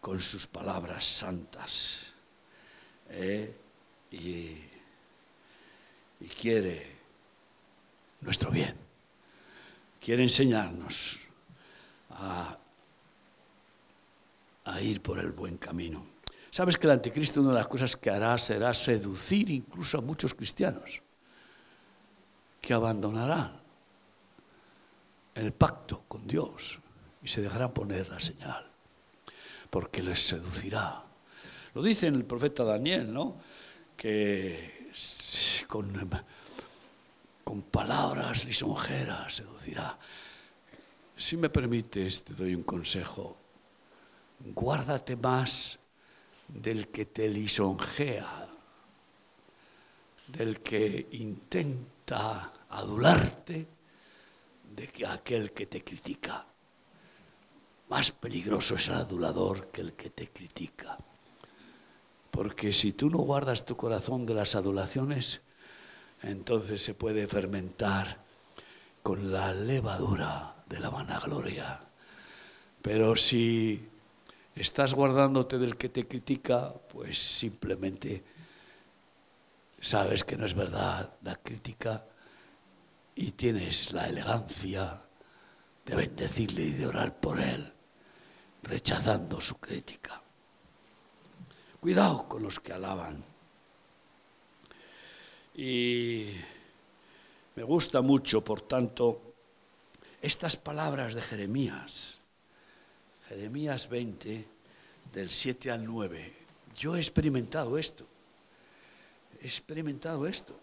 con sus palabras santas. ¿eh? y quiere nuestro bien. Quiere enseñarnos a, ir por el buen camino. Sabes que el anticristo una de las cosas que hará será seducir incluso a muchos cristianos que abandonarán el pacto con Dios y se dejarán poner la señal, porque les seducirá. Lo dice el profeta Daniel, ¿no? Que con, con palabras lisonjeras seducirá Si me permites, te doy un consejo. Guárdate más del que te lisonjea, del que intenta adularte, de aquel que te critica. Más peligroso es el adulador que el que te critica. Porque si tú no guardas tu corazón de las adulaciones, entonces se puede fermentar con la levadura de la vanagloria. Pero si estás guardándote del que te critica, pues simplemente sabes que no es verdad la crítica y tienes la elegancia de bendecirle y de orar por él, rechazando su crítica. Cuidado con los que alaban. Y me gusta mucho, por tanto, estas palabras de Jeremías. Jeremías 20, del 7 al 9. Yo he experimentado esto. He experimentado esto.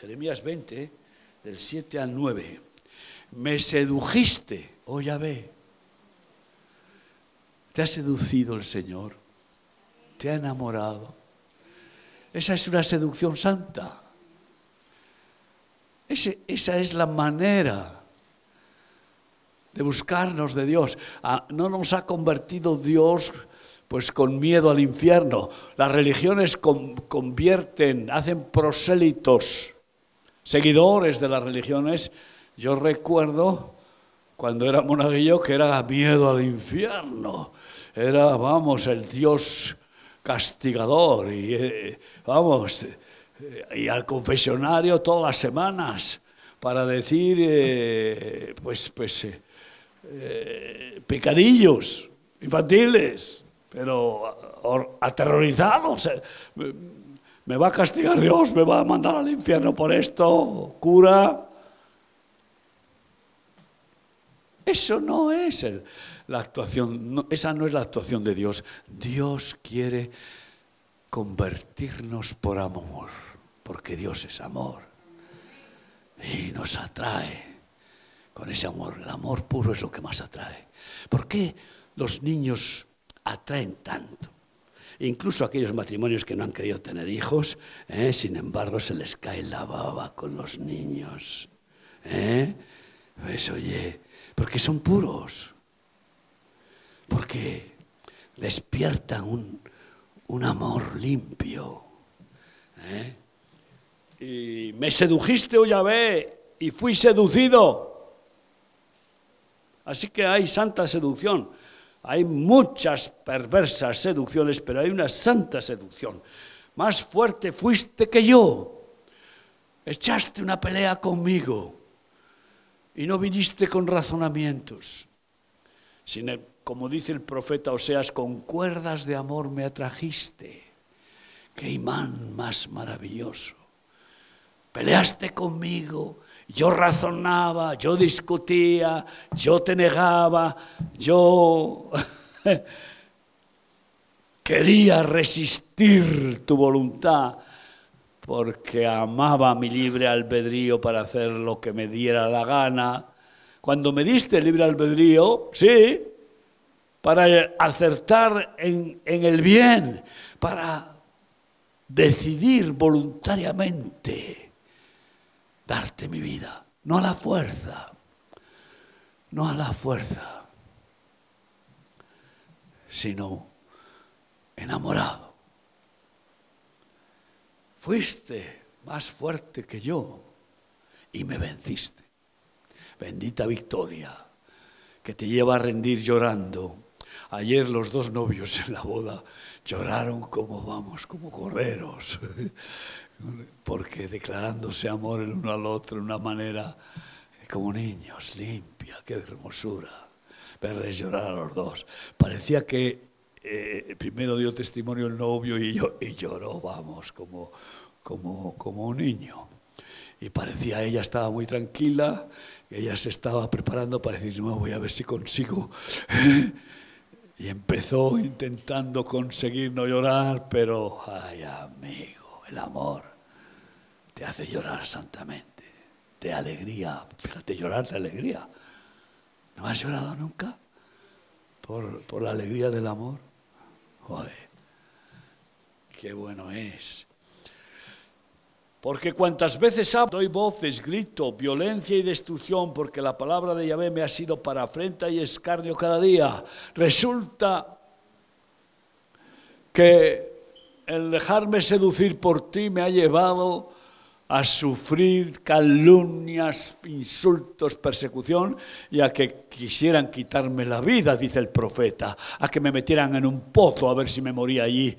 Jeremías 20, del 7 al 9. Me sedujiste, oh Yahvé. Te ha seducido el Señor. Te ha enamorado. Esa es una seducción santa. Esa es la manera de buscarnos de Dios. Ah, no nos ha convertido Dios pues con miedo al infierno. Las religiones convierten, hacen prosélitos, seguidores de las religiones. Yo recuerdo cuando era monaguillo que era miedo al infierno. Era, vamos, el Dios castigador y, eh, vamos, y al confesionario todas las semanas para decir, eh, pues, pues, pecadillos infantiles, pero aterrorizados. Me va a castigar Dios, me va a mandar al infierno por esto, cura. Eso no es la actuación, esa no es la actuación de Dios. Dios quiere convertirnos por amor, porque Dios es amor. Y nos atrae con ese amor. El amor puro es lo que más atrae. ¿Por qué los niños atraen tanto? Incluso aquellos matrimonios que no han querido tener hijos, ¿eh? sin embargo se les cae la baba con los niños. ¿eh? Pues oye, porque son puros, porque despiertan un, amor limpio. ¿eh? Y me sedujiste, oh Yahvé, y fui seducido. Así que hay santa seducción. Hay muchas perversas seducciones, pero hay una santa seducción. Más fuerte fuiste que yo. Echaste una pelea conmigo y no viniste con razonamientos, sino, como dice el profeta Oseas, con cuerdas de amor me atrajiste. Qué imán más maravilloso. Peleaste conmigo, yo razonaba, yo discutía, yo te negaba, yo quería resistir tu voluntad porque amaba mi libre albedrío para hacer lo que me diera la gana. Cuando me diste libre albedrío, sí, para acertar en, en el bien, para decidir voluntariamente darte mi vida, no a la fuerza, no a la fuerza, sino enamorado. Fuiste más fuerte que yo y me venciste. Bendita victoria que te lleva a rendir llorando. Ayer los dos novios en la boda lloraron como vamos, como correros, porque declarándose amor el uno al otro de una manera como niños, limpia, qué hermosura, verles llorar a los dos. Parecía que eh, primero dio testimonio el novio y, yo, y lloró, vamos, como, como, como un niño. Y parecía, ella estaba muy tranquila, ella se estaba preparando para decir, no, voy a ver si consigo. y empezó intentando conseguir no llorar, pero, ay amigo, el amor te hace llorar santamente. de alegría. Fíjate, llorar de alegría. ¿No has llorado nunca? Por, por la alegría del amor. Joder, qué bueno es. Porque cuantas veces hablo, doy voces, grito, violencia y destrucción, porque la palabra de Yahvé me ha sido para afrenta y escarnio cada día. Resulta que el dejarme seducir por ti me ha llevado a sufrir calumnias, insultos, persecución y a que quisieran quitarme la vida, dice el profeta, a que me metieran en un pozo a ver si me moría allí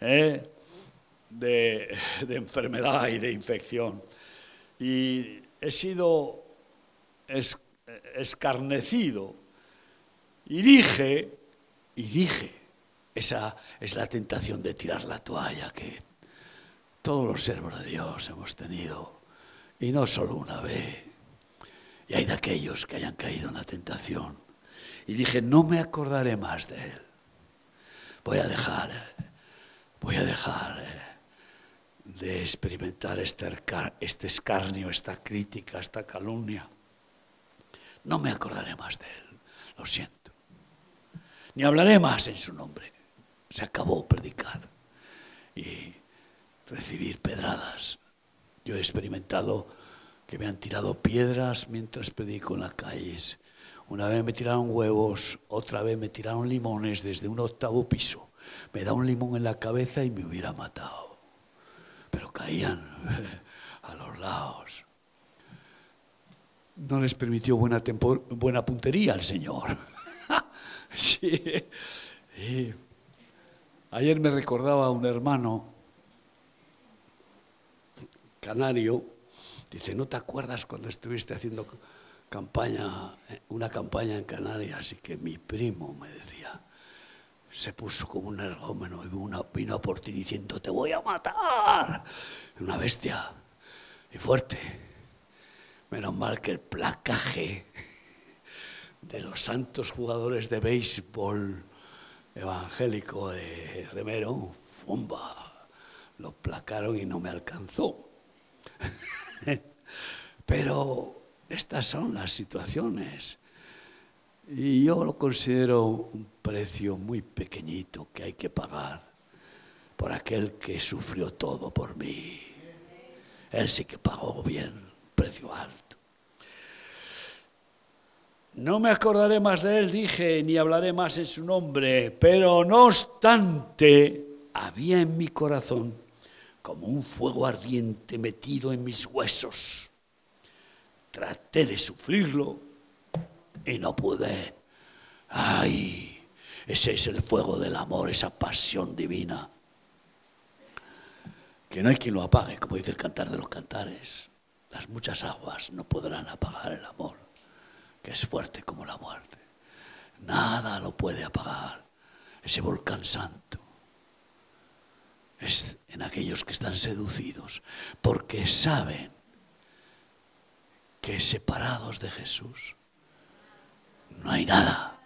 ¿eh? de, enfermedad y de infección. Y he sido escarnecido y dije, y dije, esa es la tentación de tirar la toalla que todos los servos de Dios hemos tenido, y no solo una vez. Y hay de aquellos que hayan caído en la tentación. Y dije, no me acordaré más de él. Voy a dejar, voy a dejar eh, de experimentar este, este escarnio, esta crítica, esta calumnia. No me acordaré más de él, lo siento. Ni hablaré más en su nombre. Se acabó predicar. Y recibir pedradas. Yo he experimentado que me han tirado piedras mientras predico en las calles. Una vez me tiraron huevos, otra vez me tiraron limones desde un octavo piso. Me da un limón en la cabeza y me hubiera matado. Pero caían a los lados. No les permitió buena, puntería al Señor. sí. Ayer me recordaba un hermano canario, dice, ¿no te acuerdas cuando estuviste haciendo campaña, una campaña en Canarias y que mi primo me decía, se puso como un ergómeno y vino, por ti diciendo, te voy a matar. Una bestia y fuerte. Menos mal que el placaje de los santos jugadores de béisbol evangélico de Remero, ¡fumba! Lo placaron y no me alcanzó. Pero estas son las situaciones. Y yo lo considero un precio muy pequeñito que hay que pagar por aquel que sufrió todo por mí. Él sí que pagó bien, precio alto. No me acordaré más de él, dije, ni hablaré más en su nombre, pero no obstante, había en mi corazón como un fuego ardiente metido en mis huesos. Traté de sufrirlo y no pude. Ay, ese es el fuego del amor, esa pasión divina. Que no hay quien lo apague, como dice el cantar de los cantares. Las muchas aguas no podrán apagar el amor, que es fuerte como la muerte. Nada lo puede apagar, ese volcán santo es en aquellos que están seducidos, porque saben que separados de Jesús no hay nada.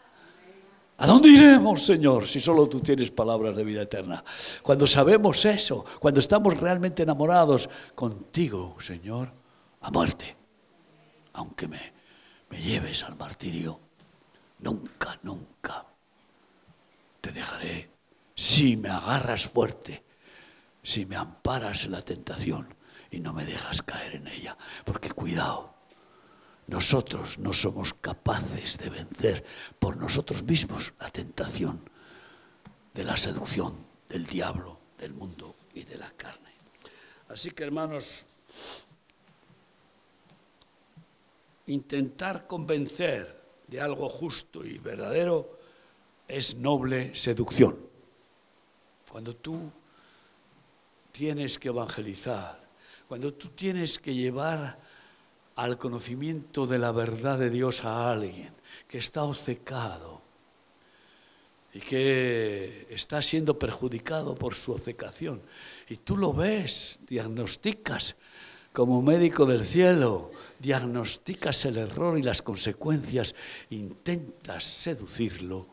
¿A dónde iremos, Señor, si solo tú tienes palabras de vida eterna? Cuando sabemos eso, cuando estamos realmente enamorados contigo, Señor, a muerte, aunque me, me lleves al martirio, nunca, nunca te dejaré si me agarras fuerte si me amparas en la tentación y no me dejas caer en ella. Porque cuidado, nosotros no somos capaces de vencer por nosotros mismos la tentación de la seducción del diablo, del mundo y de la carne. Así que hermanos, intentar convencer de algo justo y verdadero es noble seducción. Cuando tú tienes que evangelizar, cuando tú tienes que llevar al conocimiento de la verdad de Dios a alguien que está obcecado y que está siendo perjudicado por su obcecación, y tú lo ves, diagnosticas como médico del cielo, diagnosticas el error y las consecuencias, intentas seducirlo,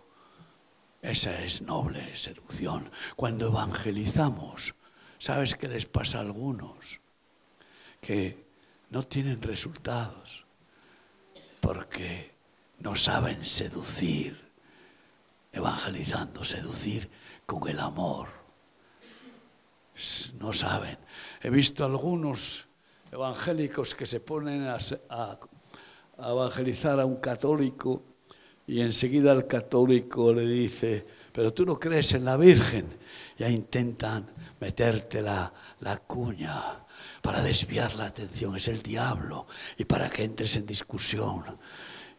esa es noble seducción. Cuando evangelizamos, ¿Sabes qué les pasa a algunos? Que no tienen resultados porque no saben seducir, evangelizando, seducir con el amor. No saben. He visto algunos evangélicos que se ponen a, evangelizar a un católico y enseguida el católico le dice, pero tú no crees en la Virgen. Ya intentan meterte la, cuña para desviar la atención, es el diablo, y para que entres en discusión.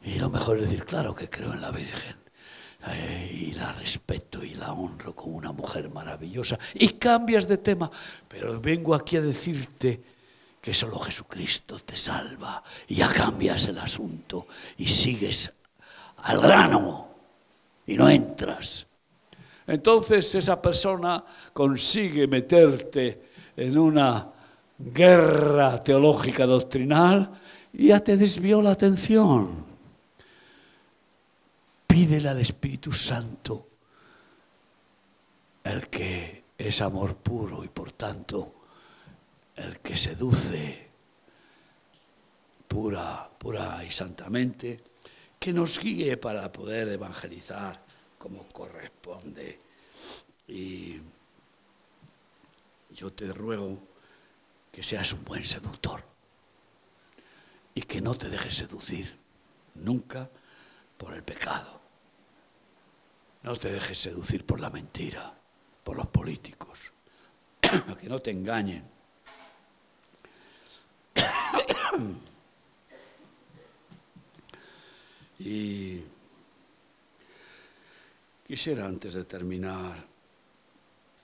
Y lo mejor es decir, claro que creo en la Virgen. Eh, y la respeto y la honro como una mujer maravillosa. Y cambias de tema, pero vengo aquí a decirte que solo Jesucristo te salva. Y ya cambias el asunto y sigues al grano y no entras. Entonces esa persona consigue meterte en una guerra teológica doctrinal y ya te desvió la atención. Pídele al Espíritu Santo, el que es amor puro y por tanto el que seduce pura, pura y santamente, que nos guíe para poder evangelizar como corresponde. Y yo te ruego que seas un buen seductor y que no te dejes seducir nunca por el pecado. No te dejes seducir por la mentira, por los políticos, que no te engañen. y quisiera antes de terminar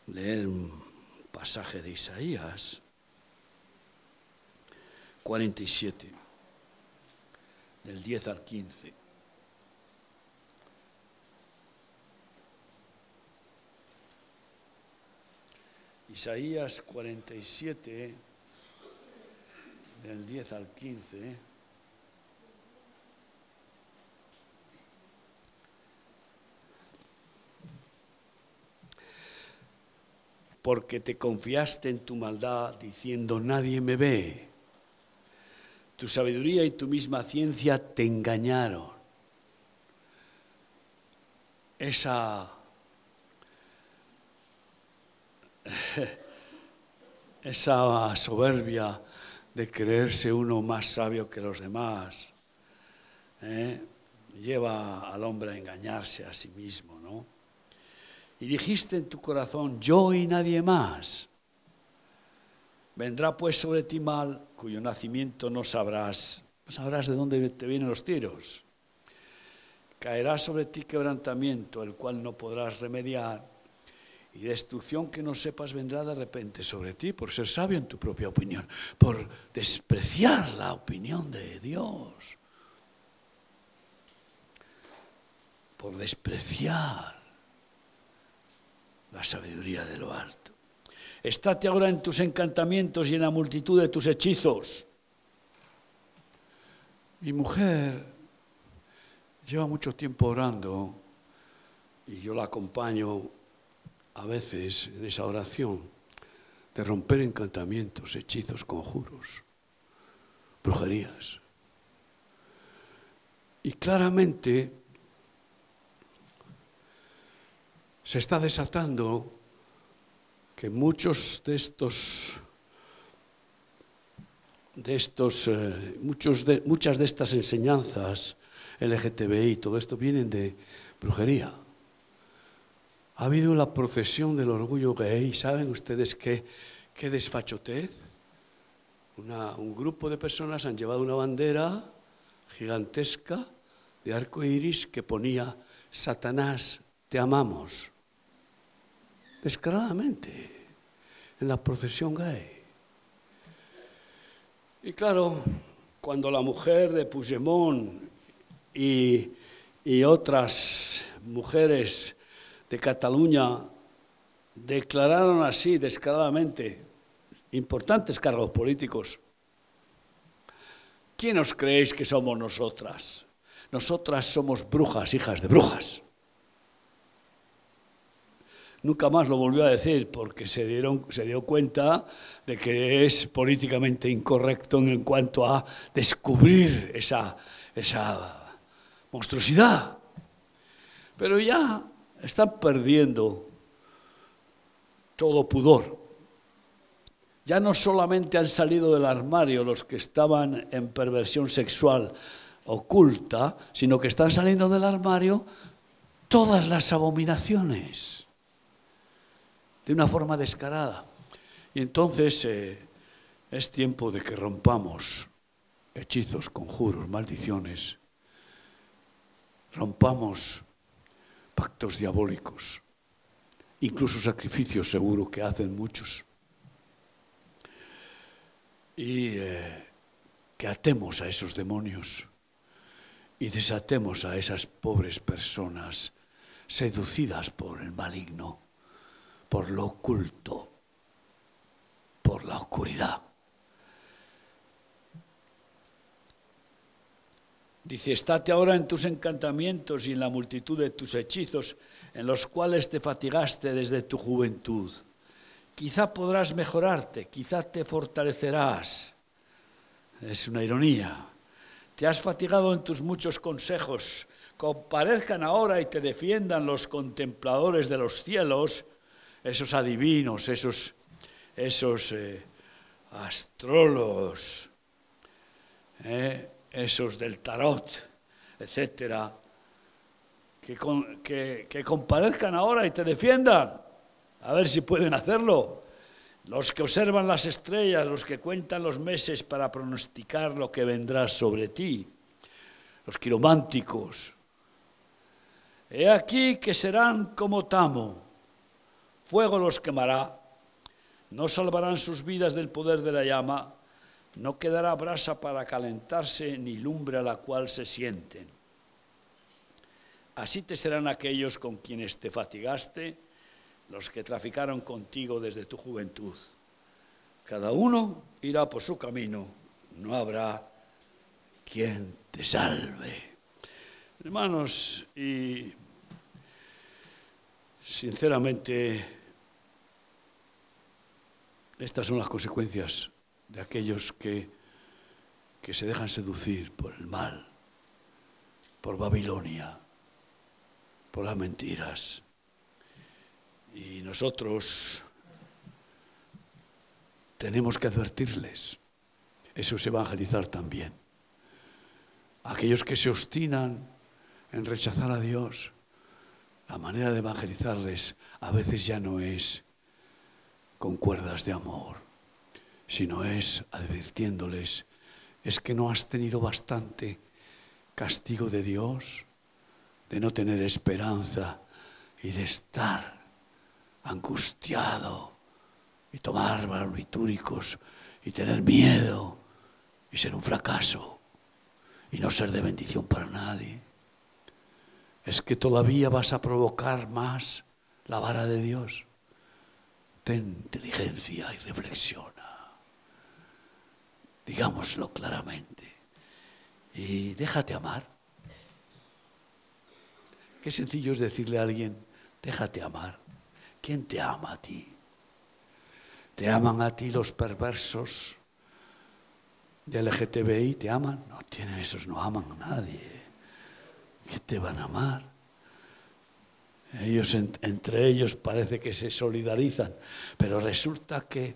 leer un pasaje de Isaías 47, del 10 al 15. Isaías 47, del 10 al 15. Porque te confiaste en tu maldad diciendo nadie me ve tu sabiduría y tu misma ciencia te engañaron. Esa, esa soberbia de creerse uno más sabio que los demás, ¿eh? lleva al hombre a engañarse a sí mismo. Y dijiste en tu corazón, yo y nadie más. Vendrá pues sobre ti mal cuyo nacimiento no sabrás, no sabrás de dónde te vienen los tiros. Caerá sobre ti quebrantamiento, el cual no podrás remediar, y destrucción que no sepas vendrá de repente sobre ti por ser sabio en tu propia opinión, por despreciar la opinión de Dios, por despreciar la sabiduría de lo alto. Estate ahora en tus encantamientos y en la multitud de tus hechizos. Mi mujer lleva mucho tiempo orando y yo la acompaño a veces en esa oración de romper encantamientos, hechizos, conjuros, brujerías. Y claramente se está desatando que muchos de estos, de estos eh, muchos de, muchas de estas enseñanzas LGTBI, todo esto vienen de brujería. Ha habido la procesión del orgullo gay, ¿saben ustedes qué, qué desfachotez? un grupo de personas han llevado una bandera gigantesca de arco iris que ponía Satanás, te amamos descaradamente en la procesión gay. Y claro, cuando la mujer de Puigdemont y, y otras mujeres de Cataluña declararon así descaradamente importantes cargos políticos, ¿quién os creéis que somos nosotras? Nosotras somos brujas, hijas de brujas. Nunca más lo volvió a decir porque se, dieron, se dio cuenta de que es políticamente incorrecto en cuanto a descubrir esa, esa monstruosidad. Pero ya están perdiendo todo pudor. Ya no solamente han salido del armario los que estaban en perversión sexual oculta, sino que están saliendo del armario todas las abominaciones de una forma descarada. Y entonces eh, es tiempo de que rompamos hechizos, conjuros, maldiciones, rompamos pactos diabólicos, incluso sacrificios seguro que hacen muchos. Y eh, que atemos a esos demonios y desatemos a esas pobres personas seducidas por el maligno por lo oculto, por la oscuridad. Dice, estate ahora en tus encantamientos y en la multitud de tus hechizos, en los cuales te fatigaste desde tu juventud. Quizá podrás mejorarte, quizá te fortalecerás. Es una ironía. Te has fatigado en tus muchos consejos. Comparezcan ahora y te defiendan los contempladores de los cielos esos adivinos, esos, esos eh, astrólogos, eh, esos del tarot, etcétera, que, que, que comparezcan ahora y te defiendan, a ver si pueden hacerlo. Los que observan las estrellas, los que cuentan los meses para pronosticar lo que vendrá sobre ti, los quirománticos. He aquí que serán como Tamo, fuego los quemará, no salvarán sus vidas del poder de la llama, no quedará brasa para calentarse ni lumbre a la cual se sienten. Así te serán aquellos con quienes te fatigaste, los que traficaron contigo desde tu juventud. Cada uno irá por su camino, no habrá quien te salve. Hermanos, y sinceramente estas son las consecuencias de aquellos que, que se dejan seducir por el mal, por Babilonia, por las mentiras. Y nosotros tenemos que advertirles. Eso es evangelizar también. Aquellos que se obstinan en rechazar a Dios, la manera de evangelizarles a veces ya no es con cuerdas de amor, sino es advirtiéndoles, es que no has tenido bastante castigo de Dios, de no tener esperanza y de estar angustiado y tomar barbitúricos y tener miedo y ser un fracaso y no ser de bendición para nadie. Es que todavía vas a provocar más la vara de Dios inteligencia y reflexiona. Digámoslo claramente. Y déjate amar. Qué sencillo es decirle a alguien, déjate amar. ¿Quién te ama a ti? ¿Te aman a ti los perversos de LGTBI? ¿Te aman? No tienen esos, no aman a nadie. ¿Qué te van a amar? Ellos entre ellos parece que se solidarizan, pero resulta que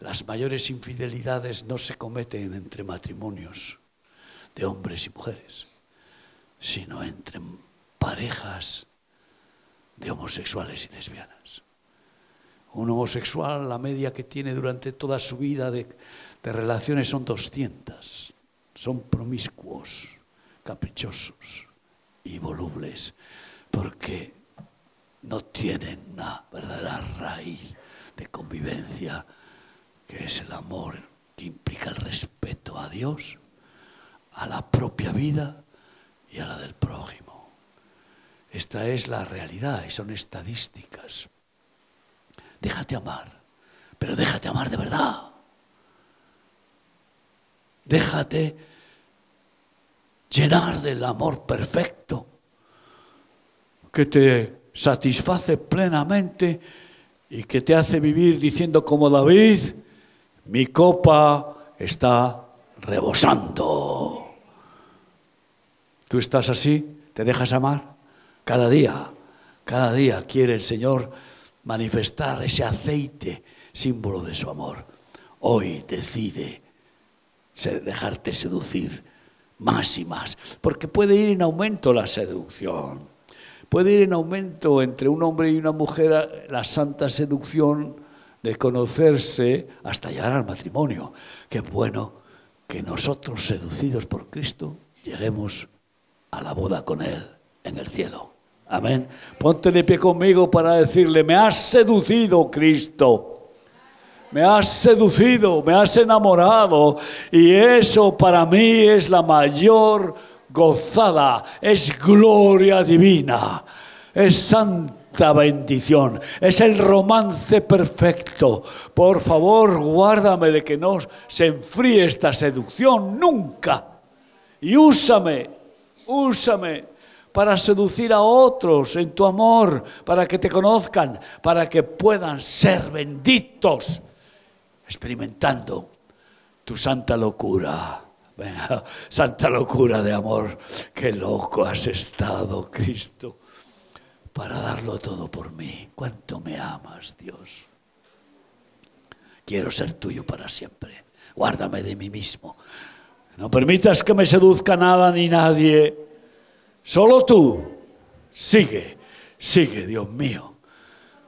las mayores infidelidades no se cometen entre matrimonios de hombres y mujeres, sino entre parejas de homosexuales y lesbianas. Un homosexual, la media que tiene durante toda su vida de, de relaciones son 200. Son promiscuos, caprichosos y volubles, porque no tienen una verdadera raíz de convivencia, que es el amor que implica el respeto a Dios, a la propia vida y a la del prójimo. Esta es la realidad y son estadísticas. Déjate amar, pero déjate amar de verdad. Déjate llenar del amor perfecto que te satisface plenamente y que te hace vivir diciendo como David, mi copa está rebosando. ¿Tú estás así? ¿Te dejas amar? Cada día, cada día quiere el Señor manifestar ese aceite, símbolo de su amor. Hoy decide dejarte seducir más y más, porque puede ir en aumento la seducción. Puede ir en aumento entre un hombre y una mujer la santa seducción de conocerse hasta llegar al matrimonio. Qué bueno que nosotros, seducidos por Cristo, lleguemos a la boda con Él en el cielo. Amén. Ponte de pie conmigo para decirle, me has seducido Cristo. Me has seducido, me has enamorado y eso para mí es la mayor gozada, es gloria divina, es santa bendición, es el romance perfecto. Por favor, guárdame de que no se enfríe esta seducción nunca. Y úsame, úsame para seducir a otros en tu amor, para que te conozcan, para que puedan ser benditos experimentando tu santa locura. Santa locura de amor, qué loco has estado, Cristo, para darlo todo por mí. Cuánto me amas, Dios. Quiero ser tuyo para siempre. Guárdame de mí mismo. No permitas que me seduzca nada ni nadie. Solo tú. Sigue, sigue, Dios mío.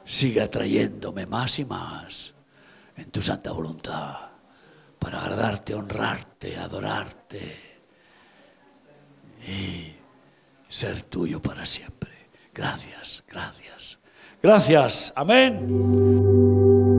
Sigue atrayéndome más y más en tu santa voluntad para agradarte, honrarte, adorarte y ser tuyo para siempre. Gracias, gracias. Gracias. Amén.